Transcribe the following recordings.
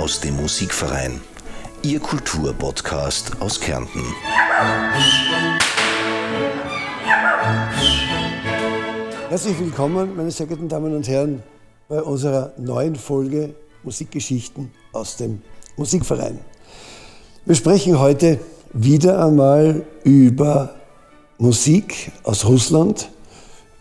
Aus dem Musikverein. Ihr Kulturpodcast aus Kärnten. Herzlich willkommen, meine sehr geehrten Damen und Herren, bei unserer neuen Folge Musikgeschichten aus dem Musikverein. Wir sprechen heute wieder einmal über Musik aus Russland,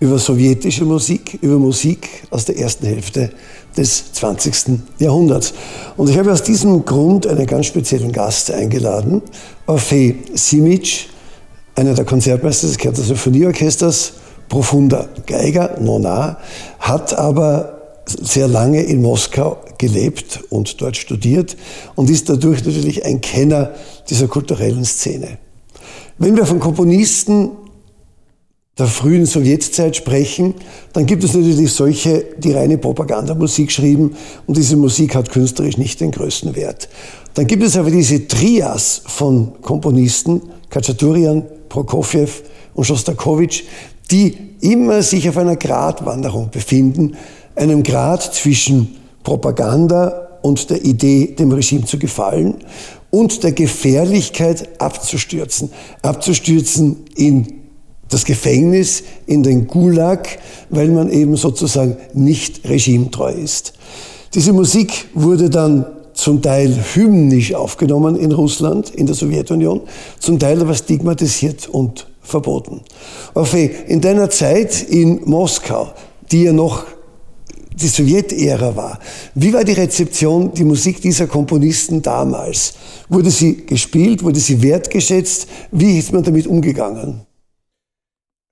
über sowjetische Musik, über Musik aus der ersten Hälfte des 20. Jahrhunderts. Und ich habe aus diesem Grund einen ganz speziellen Gast eingeladen, Orfei Simic, einer der Konzertmeister des Kärntner Symphonieorchesters, profunder Geiger, Nona, hat aber sehr lange in Moskau gelebt und dort studiert und ist dadurch natürlich ein Kenner dieser kulturellen Szene. Wenn wir von Komponisten der frühen Sowjetzeit sprechen, dann gibt es natürlich solche, die reine Propagandamusik schrieben und diese Musik hat künstlerisch nicht den größten Wert. Dann gibt es aber diese Trias von Komponisten, Kachaturian, Prokofjew und Schostakowitsch, die immer sich auf einer Gratwanderung befinden, einem Grad zwischen Propaganda und der Idee, dem Regime zu gefallen und der Gefährlichkeit abzustürzen. Abzustürzen in das Gefängnis, in den Gulag, weil man eben sozusagen nicht regimetreu ist. Diese Musik wurde dann zum Teil hymnisch aufgenommen in Russland, in der Sowjetunion, zum Teil aber stigmatisiert und verboten. Orphee, in deiner Zeit in Moskau, die ja noch die Sowjetära war, wie war die Rezeption, die Musik dieser Komponisten damals? Wurde sie gespielt, wurde sie wertgeschätzt? Wie ist man damit umgegangen?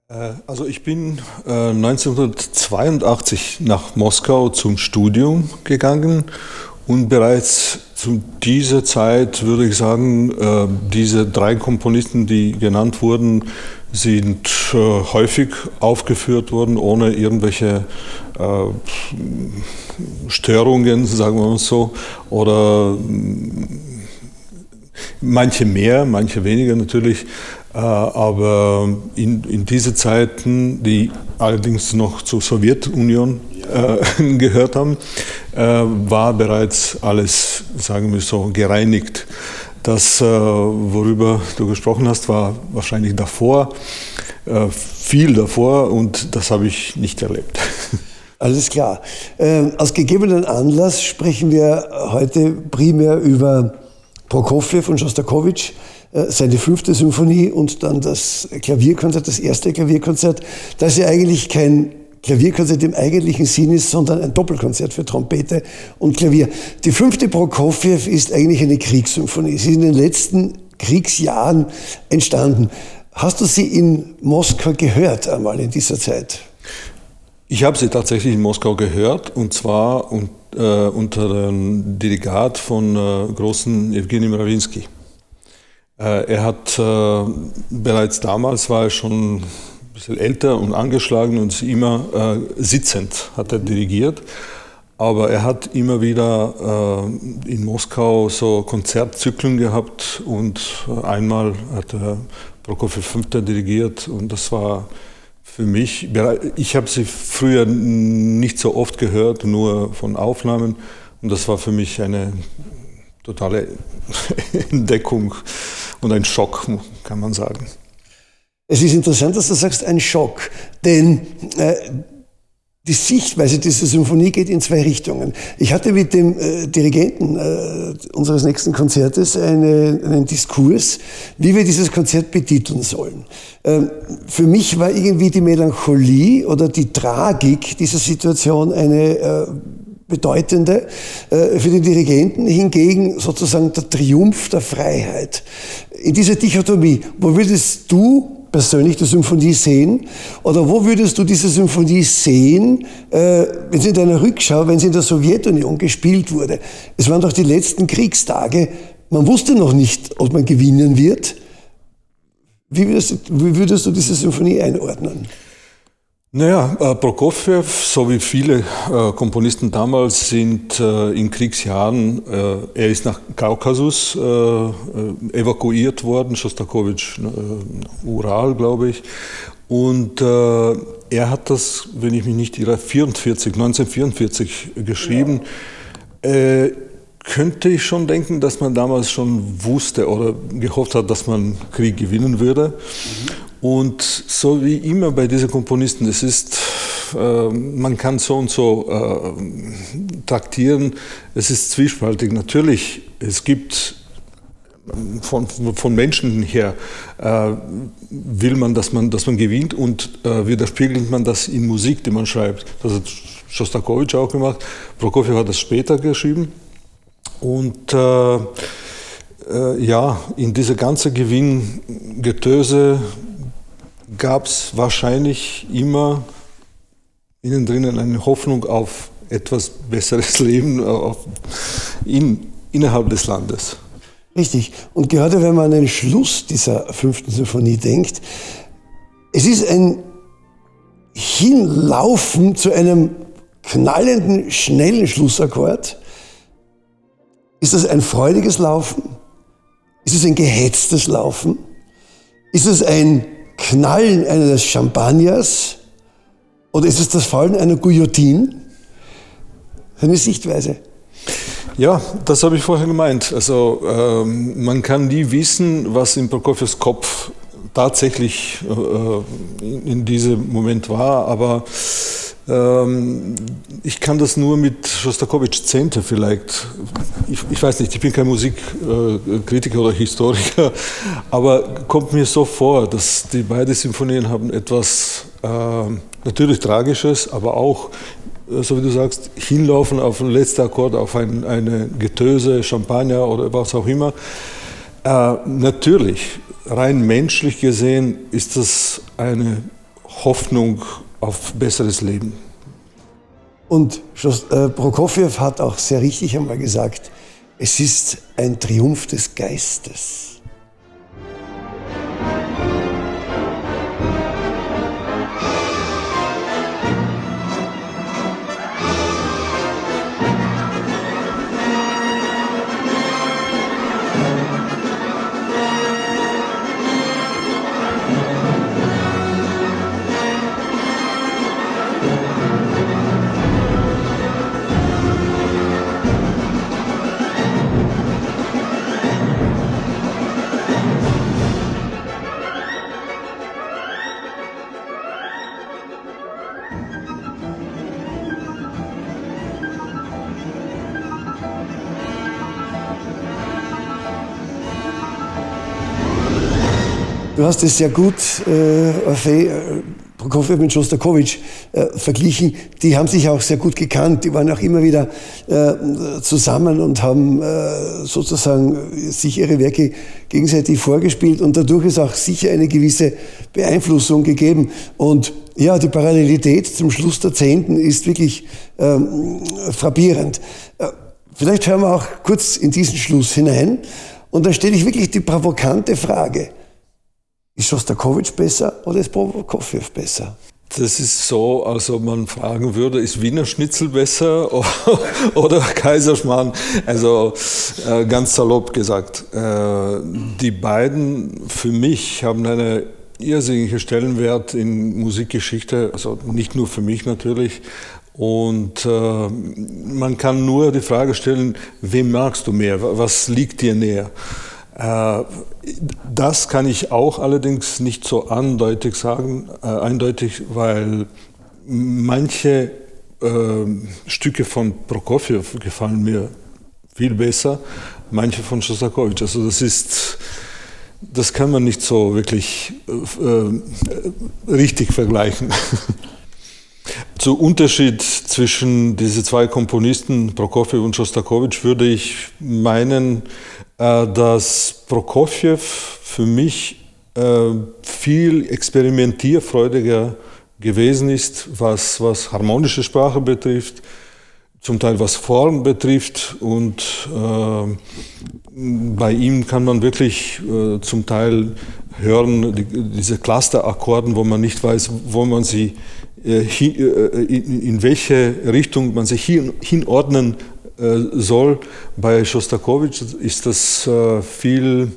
Äh, also ich bin 1982 äh, nach Moskau zum Studium gegangen und bereits zu dieser Zeit würde ich sagen, äh, diese drei Komponisten, die genannt wurden, sind häufig aufgeführt worden, ohne irgendwelche Störungen, sagen wir mal so, oder manche mehr, manche weniger natürlich. Äh, aber in, in diese Zeiten, die allerdings noch zur Sowjetunion äh, gehört haben, äh, war bereits alles, sagen wir so, gereinigt. Das, äh, worüber du gesprochen hast, war wahrscheinlich davor, äh, viel davor und das habe ich nicht erlebt. Alles klar. Ähm, aus gegebenen Anlass sprechen wir heute primär über Prokofjew und Schostakowitsch. Äh, seine fünfte Symphonie und dann das Klavierkonzert, das erste Klavierkonzert, das ja eigentlich kein Klavierkonzert im eigentlichen Sinn ist, sondern ein Doppelkonzert für Trompete und Klavier. Die fünfte Prokofjew ist eigentlich eine Kriegssymphonie. Sie ist in den letzten Kriegsjahren entstanden. Hast du sie in Moskau gehört einmal in dieser Zeit? Ich habe sie tatsächlich in Moskau gehört und zwar äh, unter dem Dirigat von äh, großen Evgeny Mrawinsky. Äh, er hat äh, bereits damals war er schon ein bisschen älter und angeschlagen und immer äh, sitzend hat er dirigiert. Aber er hat immer wieder äh, in Moskau so Konzertzyklen gehabt und äh, einmal hat er Prokofiev Fünfter dirigiert und das war für mich, ich habe sie früher nicht so oft gehört, nur von Aufnahmen und das war für mich eine totale Entdeckung und ein Schock, kann man sagen. Es ist interessant, dass du sagst, ein Schock, denn äh, die Sichtweise dieser Symphonie geht in zwei Richtungen. Ich hatte mit dem äh, Dirigenten äh, unseres nächsten Konzertes eine, einen Diskurs, wie wir dieses Konzert betiteln sollen. Ähm, für mich war irgendwie die Melancholie oder die Tragik dieser Situation eine äh, bedeutende. Äh, für den Dirigenten hingegen sozusagen der Triumph der Freiheit. In dieser Dichotomie, wo würdest du persönlich die Symphonie sehen? Oder wo würdest du diese Symphonie sehen, äh, wenn sie in deiner Rückschau, wenn sie in der Sowjetunion gespielt wurde? Es waren doch die letzten Kriegstage. Man wusste noch nicht, ob man gewinnen wird. Wie würdest, wie würdest du diese Symphonie einordnen? Naja, äh, Prokofjew, so wie viele äh, Komponisten damals, sind äh, in Kriegsjahren, äh, er ist nach Kaukasus evakuiert worden, Schostakowitsch, Ural, glaube ich. Und er hat das, wenn ich mich nicht irre, 44, 1944 geschrieben. Äh, könnte ich schon denken, dass man damals schon wusste oder gehofft hat, dass man Krieg gewinnen würde. Mhm. Und so wie immer bei diesen Komponisten, es ist, äh, man kann so und so äh, traktieren, es ist zwiespaltig. Natürlich, es gibt von, von Menschen her äh, will man dass, man, dass man gewinnt und äh, widerspiegelt man das in Musik, die man schreibt. Das hat Schostakowitsch auch gemacht. Prokofjew hat das später geschrieben. Und äh, äh, ja, in dieser ganzen Gewinngetöse gab es wahrscheinlich immer innen drinnen eine Hoffnung auf etwas besseres Leben in, innerhalb des Landes. Richtig. Und gerade wenn man an den Schluss dieser fünften Symphonie denkt, es ist ein Hinlaufen zu einem knallenden, schnellen Schlussakkord, ist es ein freudiges Laufen? Ist es ein gehetztes Laufen? Ist es ein Knallen eines Champagners? Oder ist es das Fallen einer Guillotine? Eine Sichtweise. Ja, das habe ich vorher gemeint. Also ähm, man kann nie wissen, was in Prokofjews Kopf tatsächlich äh, in, in, diesem Moment war, aber ich kann das nur mit Schostakowitsch Zehnte vielleicht. Ich, ich, weiß nicht, ich bin kein Musikkritiker oder Historiker, aber kommt mir so vor, dass die beiden Symphonien haben etwas äh, natürlich Tragisches, aber auch, äh, so wie du sagst, hinlaufen auf den letzten Akkord, auf ein, eine Getöse, Champagner oder was auch immer. Äh, natürlich, rein menschlich gesehen ist das eine Hoffnung auf besseres Leben. Und äh, Prokofjew hat auch sehr richtig einmal gesagt, es ist ein Triumph des Geistes. Du hast es sehr gut, äh, Orfei, äh, Prokofjew mit Schostakowitsch äh, verglichen. Die haben sich auch sehr gut gekannt. Die waren auch immer wieder äh, zusammen und haben äh, sozusagen sich ihre Werke gegenseitig vorgespielt. Und dadurch ist auch sicher eine gewisse Beeinflussung gegeben. Und ja, die Parallelität zum Schluss der Zehnten ist wirklich ähm, frappierend. Äh, vielleicht hören wir auch kurz in diesen Schluss hinein. Und da stelle ich wirklich die provokante Frage. Ist Schostakowitsch besser oder ist Prokofjew besser? Das ist so, als ob man fragen würde, ist Wiener Schnitzel besser oder Kaiserschmarrn? Also äh, ganz salopp gesagt. Äh, die beiden für mich haben einen irrsinnigen Stellenwert in Musikgeschichte, also nicht nur für mich natürlich. Und äh, man kann nur die Frage stellen, wem magst du mehr? Was liegt dir näher? Äh, das kann ich auch allerdings nicht so eindeutig sagen, äh, eindeutig, weil manche äh, Stücke von Prokofjew gefallen mir viel besser, manche von Schostakowitsch. Also das ist, das kann man nicht so wirklich äh, richtig vergleichen. Zu Unterschied zwischen diesen zwei Komponisten, Prokofjew und Schostakowitsch, würde ich meinen, äh, dass Prokofjew für mich äh, viel experimentierfreudiger gewesen ist, was, was harmonische Sprache betrifft, zum Teil was Form betrifft und äh, bei ihm kann man wirklich zum Teil hören, die, diese Clusterakkorden, wo man nicht weiß, wo man sie, in, in, welche Richtung man sich hin, hinordnen äh, soll. Bei Schostakowitsch ist das äh, viel,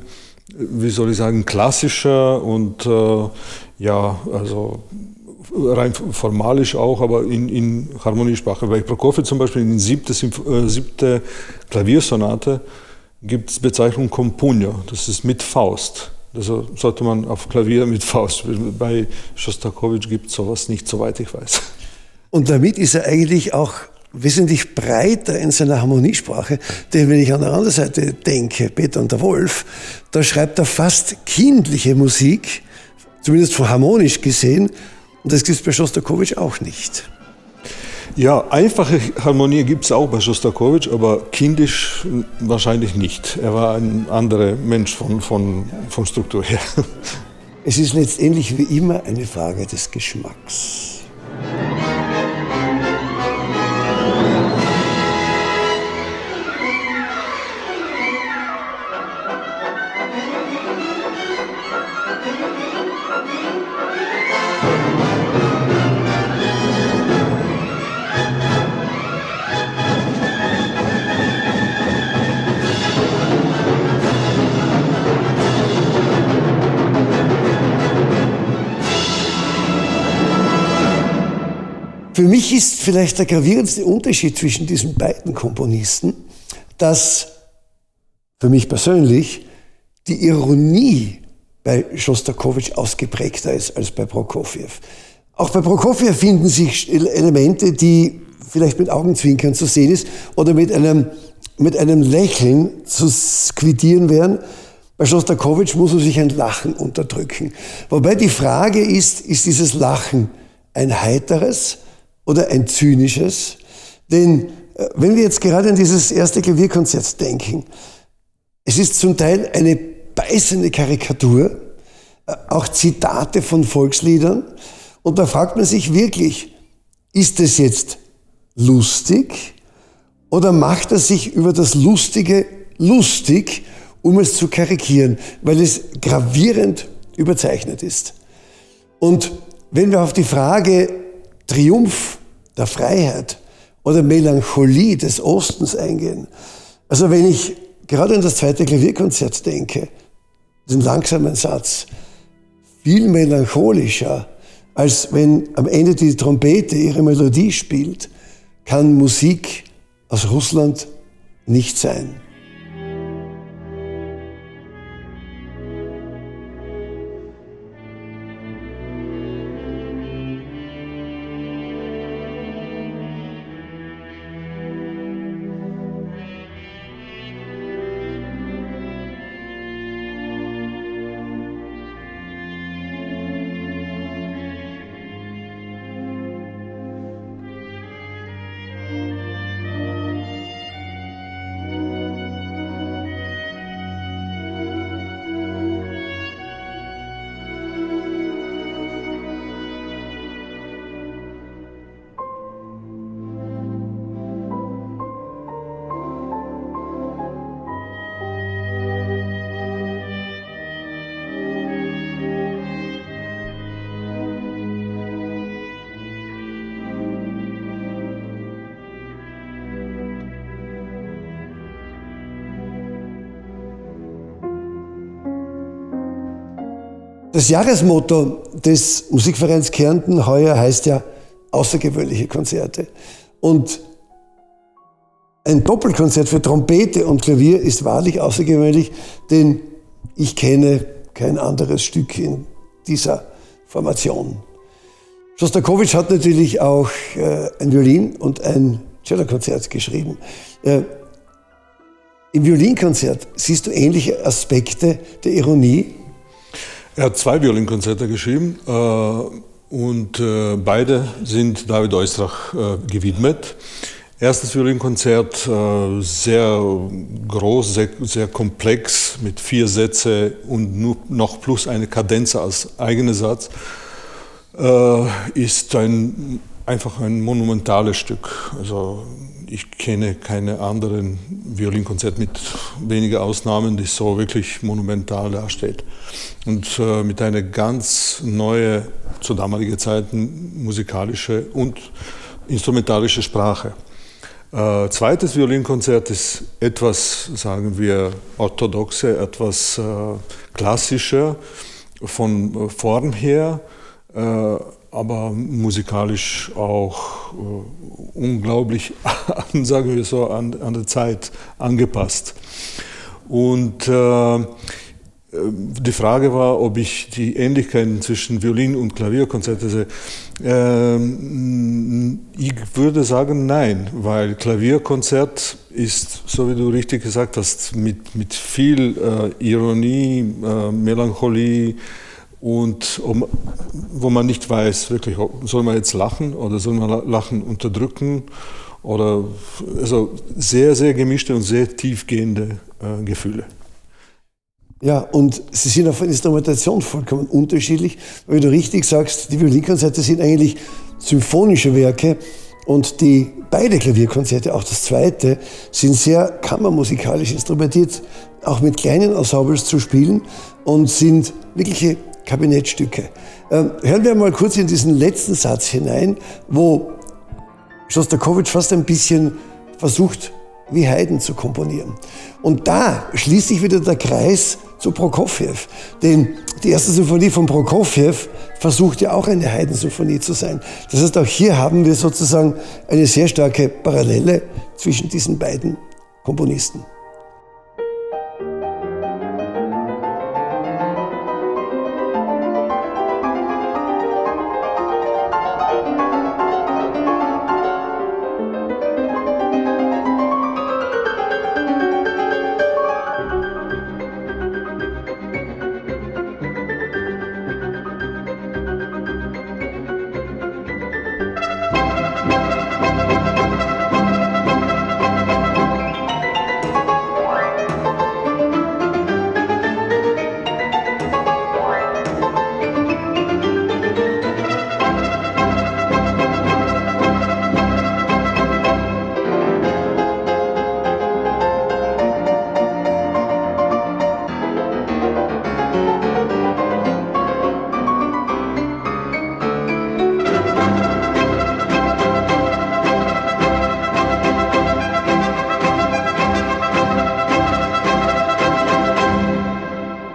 wie soll ich sagen, klassischer und äh, ja, also rein formalisch auch, aber in, in Harmoniesprache. Bei Prokofiev zum Beispiel in siebte, äh, siebte Klaviersonate gibt es Bezeichnung Compunio, das ist mit Faust. Also sollte man auf Klavier mit Faust. Bei Schostakowitsch gibt es sowas nicht, soweit ich weiß. Und damit ist er eigentlich auch wesentlich breiter in seiner Harmoniesprache, denn wenn ich an der anderen Seite denke, Peter und der Wolf, da schreibt er fast kindliche Musik, zumindest von harmonisch gesehen, und das gibt es bei Schostakowitsch auch nicht. Ja, einfache Harmonie gibt es auch bei Schostakowitsch, aber kindisch wahrscheinlich nicht. Er war ein anderer Mensch von, von, von Struktur her. Es ist letztendlich wie immer eine Frage des Geschmacks. Ist vielleicht der gravierendste Unterschied zwischen diesen beiden Komponisten, dass für mich persönlich die Ironie bei Schostakowitsch ausgeprägter ist als bei Prokofjew. Auch bei Prokofjew finden sich Elemente, die vielleicht mit Augenzwinkern zu sehen ist oder mit einem, mit einem Lächeln zu quittieren wären. Bei Schostakowitsch muss man sich ein Lachen unterdrücken. Wobei die Frage ist, ist dieses Lachen ein heiteres oder ein zynisches. Denn äh, wenn wir jetzt gerade an dieses erste Klavierkonzert denken, es ist zum Teil eine beißende Karikatur, äh, auch Zitate von Volksliedern. Und da fragt man sich wirklich, ist es jetzt lustig oder macht er sich über das Lustige lustig, um es zu karikieren, weil es gravierend überzeichnet ist. Und wenn wir auf die Frage Triumph der Freiheit oder Melancholie des Ostens eingehen. Also wenn ich gerade an das zweite Klavierkonzert denke, den langsamen Satz, viel melancholischer, als wenn am Ende die Trompete ihre Melodie spielt, kann Musik aus Russland nicht sein. Das Jahresmotto des Musikvereins Kärnten heuer heißt ja außergewöhnliche Konzerte. Und ein Doppelkonzert für Trompete und Klavier ist wahrlich außergewöhnlich, denn ich kenne kein anderes Stück in dieser Formation. Schostakowitsch hat natürlich auch äh, ein Violin- und ein Cellokonzert geschrieben. Äh, Im Violinkonzert siehst du ähnliche Aspekte der Ironie er hat zwei Violinkonzerte geschrieben äh, und äh, beide sind David Oistrach äh, gewidmet. Erstes Violinkonzert äh, sehr groß, sehr, sehr, komplex mit vier Sätze und nur noch plus eine Kadenz als eigener Satz äh, ist ein, einfach ein monumentales Stück. Also ich kenne keine anderen Violinkonzert mit weniger Ausnahmen, die so wirklich monumental dasteht. Und äh, mit einer ganz neue, zu damaligen Zeiten musikalische und instrumentalische Sprache. Äh, zweites Violinkonzert ist etwas, sagen wir, orthodoxer, etwas äh, klassischer von Form her aber musikalisch auch unglaublich, sagen wir so, an, an der Zeit angepasst. Und äh, die Frage war, ob ich die Ähnlichkeiten zwischen Violin- und Klavierkonzerte sehe. Ähm, ich würde sagen nein, weil Klavierkonzert ist, so wie du richtig gesagt hast, mit, mit viel äh, Ironie, äh, Melancholie und um, wo man nicht weiß, wirklich, soll man jetzt lachen oder soll man Lachen unterdrücken oder also sehr, sehr gemischte und sehr tiefgehende äh, Gefühle. Ja, und sie sind auf Instrumentation vollkommen unterschiedlich. Weil du richtig sagst, die Violinkonzerte sind eigentlich symphonische Werke und die beide Klavierkonzerte, auch das zweite, sind sehr kammermusikalisch instrumentiert, auch mit kleinen Ensembles zu spielen und sind wirkliche Kabinettstücke. Ähm, hören wir mal kurz in diesen letzten Satz hinein, wo Schostakowitsch fast ein bisschen versucht, wie Haydn zu komponieren. Und da schließt sich wieder der Kreis zu Prokofjew. Denn die erste Symphonie von Prokofjew versucht ja auch eine Haydn-Symphonie zu sein. Das heißt, auch hier haben wir sozusagen eine sehr starke Parallele zwischen diesen beiden Komponisten.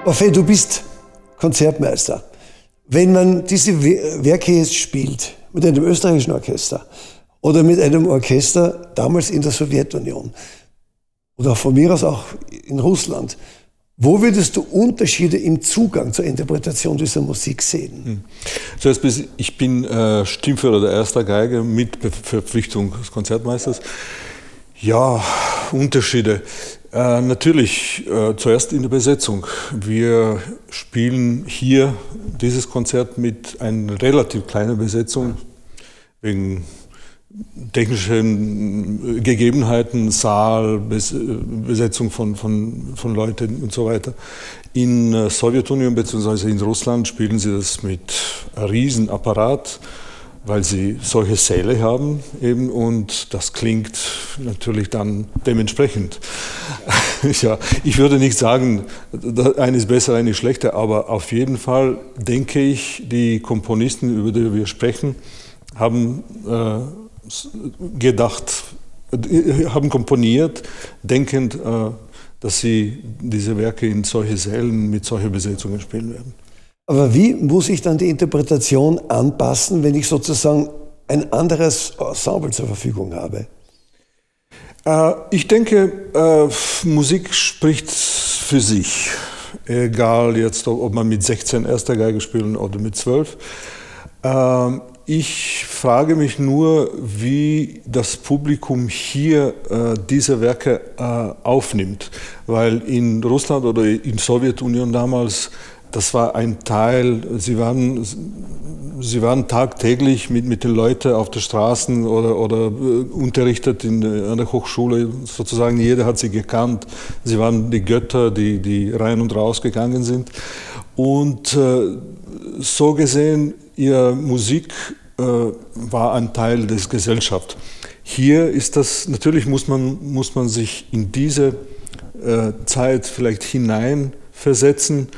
Orphée, du bist Konzertmeister. Wenn man diese Werke jetzt spielt mit einem österreichischen Orchester oder mit einem Orchester damals in der Sowjetunion oder von mir aus auch in Russland, wo würdest du Unterschiede im Zugang zur Interpretation dieser Musik sehen? Hm. Zuerst, ich bin äh, Stimmführer der ersten Geige mit Verpflichtung des Konzertmeisters. Ja, Unterschiede. Äh, natürlich, äh, zuerst in der Besetzung. Wir spielen hier dieses Konzert mit einer relativ kleinen Besetzung, wegen technischen Gegebenheiten, Saal, Besetzung von, von, von Leuten und so weiter. In äh, Sowjetunion bzw. in Russland spielen sie das mit Riesenapparat weil sie solche Säle haben eben und das klingt natürlich dann dementsprechend. ja, ich würde nicht sagen, eine ist besser, eine ist schlechter, aber auf jeden Fall denke ich, die Komponisten, über die wir sprechen, haben äh, gedacht, äh, haben komponiert, denkend, äh, dass sie diese Werke in solche Sälen mit solcher Besetzungen spielen werden. Aber wie muss ich dann die Interpretation anpassen, wenn ich sozusagen ein anderes Ensemble zur Verfügung habe? Äh, ich denke, äh, Musik spricht für sich. Egal jetzt, ob man mit 16 erster Geige spielt oder mit 12. Äh, ich frage mich nur, wie das Publikum hier diese Werke aufnimmt. Weil in Russland oder in Sowjetunion damals das war ein Teil, sie waren, sie waren tagtäglich mit, mit den Leuten auf den Straßen oder, oder äh, unterrichtet in, an der Hochschule, sozusagen jeder hat sie gekannt. Sie waren die Götter, die, die rein und raus gegangen sind. Und äh, so gesehen, ihre Musik äh, war ein Teil des Gesellschaft. Hier ist das, natürlich muss man, muss man sich in diese äh, Zeit vielleicht hineinversetzen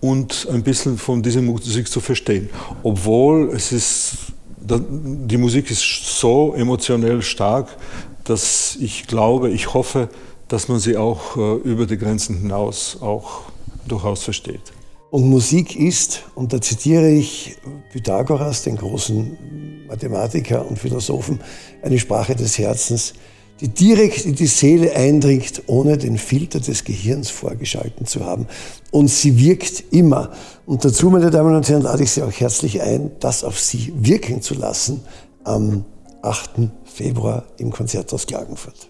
und ein bisschen von dieser Musik zu verstehen. Obwohl es ist, die Musik ist so emotionell stark, dass ich glaube, ich hoffe, dass man sie auch äh, über die Grenzen hinaus auch durchaus versteht. Und Musik ist, und da zitiere ich Pythagoras, den großen Mathematiker und Philosophen, eine Sprache des Herzens, die direkt in die Seele eindringt, ohne den Filter des Gehirns vorgeschalten zu haben. Und sie wirkt immer. Und dazu, meine Damen und Herren, lade ich Sie auch herzlich ein, das auf Sie wirken zu lassen am 8. Februar im Konzerthaus Klagenfurt.